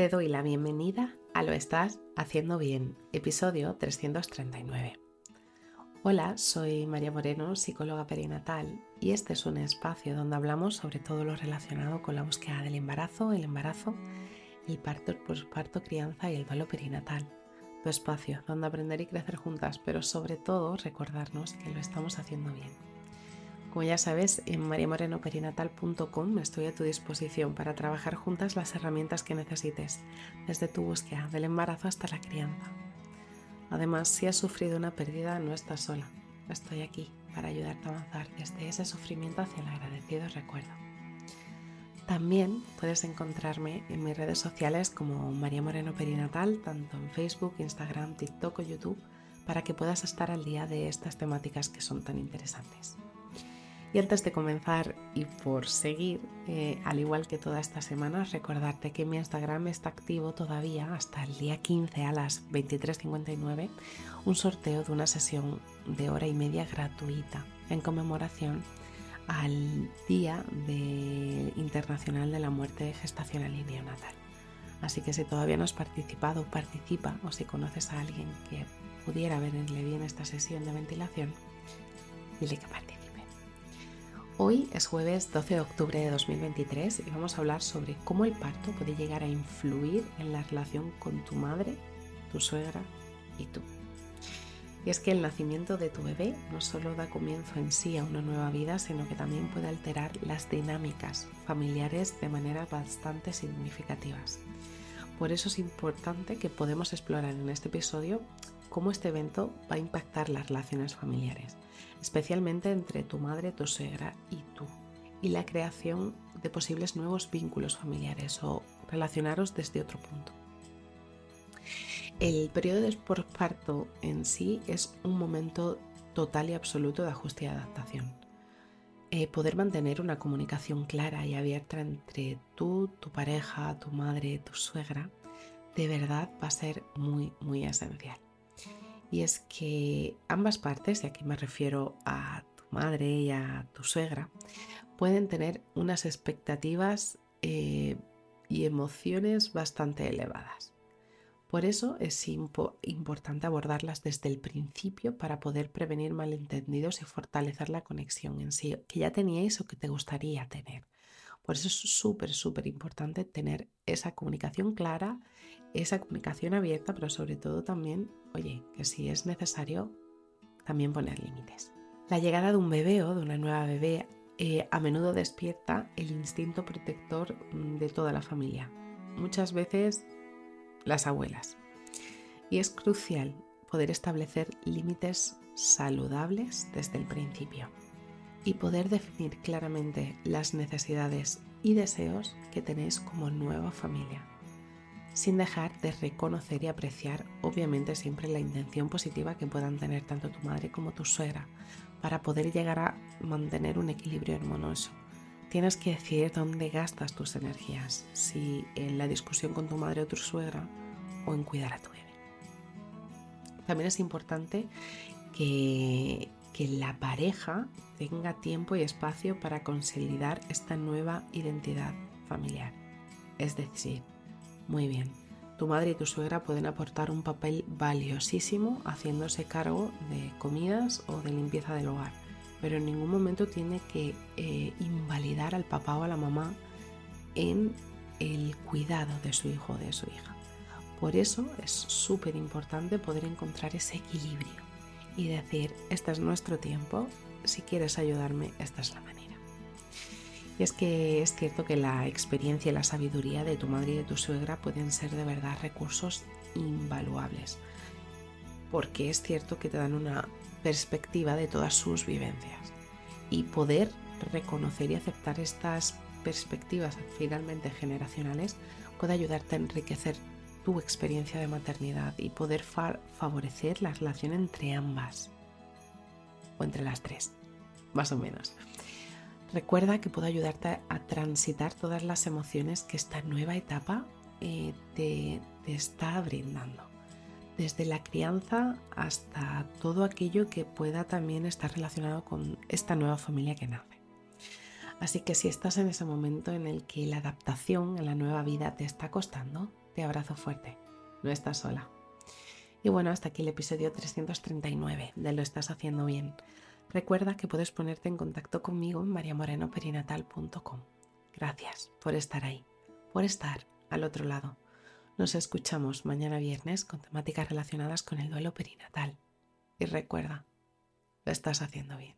Te doy la bienvenida a Lo Estás Haciendo Bien, episodio 339. Hola, soy María Moreno, psicóloga perinatal, y este es un espacio donde hablamos sobre todo lo relacionado con la búsqueda del embarazo, el embarazo, el parto, el posparto, crianza y el duelo perinatal. Tu espacio donde aprender y crecer juntas, pero sobre todo recordarnos que lo estamos haciendo bien. Como ya sabes, en mariamorenoperinatal.com estoy a tu disposición para trabajar juntas las herramientas que necesites, desde tu búsqueda del embarazo hasta la crianza. Además, si has sufrido una pérdida, no estás sola. Estoy aquí para ayudarte a avanzar desde ese sufrimiento hacia el agradecido recuerdo. También puedes encontrarme en mis redes sociales como María Moreno Perinatal, tanto en Facebook, Instagram, TikTok o YouTube, para que puedas estar al día de estas temáticas que son tan interesantes. Y antes de comenzar y por seguir, eh, al igual que todas estas semanas, recordarte que mi Instagram está activo todavía hasta el día 15 a las 23.59, un sorteo de una sesión de hora y media gratuita en conmemoración al Día Internacional de la Muerte Gestacional y Neonatal. Así que si todavía no has participado, participa o si conoces a alguien que pudiera verle bien esta sesión de ventilación, dile que participe. Hoy es jueves 12 de octubre de 2023 y vamos a hablar sobre cómo el parto puede llegar a influir en la relación con tu madre, tu suegra y tú. Y es que el nacimiento de tu bebé no solo da comienzo en sí a una nueva vida, sino que también puede alterar las dinámicas familiares de manera bastante significativas. Por eso es importante que podemos explorar en este episodio cómo este evento va a impactar las relaciones familiares especialmente entre tu madre, tu suegra y tú, y la creación de posibles nuevos vínculos familiares o relacionaros desde otro punto. El periodo de parto en sí es un momento total y absoluto de ajuste y adaptación. Eh, poder mantener una comunicación clara y abierta entre tú, tu pareja, tu madre, tu suegra, de verdad va a ser muy, muy esencial y es que ambas partes, y aquí me refiero a tu madre y a tu suegra, pueden tener unas expectativas eh, y emociones bastante elevadas. Por eso es importante abordarlas desde el principio para poder prevenir malentendidos y fortalecer la conexión en sí que ya teníais o que te gustaría tener. Por eso es súper, súper importante tener esa comunicación clara, esa comunicación abierta, pero sobre todo también, oye, que si es necesario, también poner límites. La llegada de un bebé o de una nueva bebé eh, a menudo despierta el instinto protector mm, de toda la familia, muchas veces las abuelas. Y es crucial poder establecer límites saludables desde el principio y poder definir claramente las necesidades y deseos que tenéis como nueva familia, sin dejar de reconocer y apreciar obviamente siempre la intención positiva que puedan tener tanto tu madre como tu suegra para poder llegar a mantener un equilibrio armonioso. Tienes que decidir dónde gastas tus energías, si en la discusión con tu madre o tu suegra o en cuidar a tu bebé. También es importante que que la pareja tenga tiempo y espacio para consolidar esta nueva identidad familiar. Es decir, muy bien, tu madre y tu suegra pueden aportar un papel valiosísimo haciéndose cargo de comidas o de limpieza del hogar, pero en ningún momento tiene que eh, invalidar al papá o a la mamá en el cuidado de su hijo o de su hija. Por eso es súper importante poder encontrar ese equilibrio y decir, este es nuestro tiempo, si quieres ayudarme, esta es la manera. Y es que es cierto que la experiencia y la sabiduría de tu madre y de tu suegra pueden ser de verdad recursos invaluables, porque es cierto que te dan una perspectiva de todas sus vivencias. Y poder reconocer y aceptar estas perspectivas finalmente generacionales puede ayudarte a enriquecer tu experiencia de maternidad y poder favorecer la relación entre ambas o entre las tres, más o menos. Recuerda que puedo ayudarte a transitar todas las emociones que esta nueva etapa eh, te, te está brindando, desde la crianza hasta todo aquello que pueda también estar relacionado con esta nueva familia que nace. Así que si estás en ese momento en el que la adaptación a la nueva vida te está costando, te abrazo fuerte. No estás sola. Y bueno, hasta aquí el episodio 339 de Lo estás haciendo bien. Recuerda que puedes ponerte en contacto conmigo en mariamorenoperinatal.com. Gracias por estar ahí, por estar al otro lado. Nos escuchamos mañana viernes con temáticas relacionadas con el duelo perinatal. Y recuerda, lo estás haciendo bien.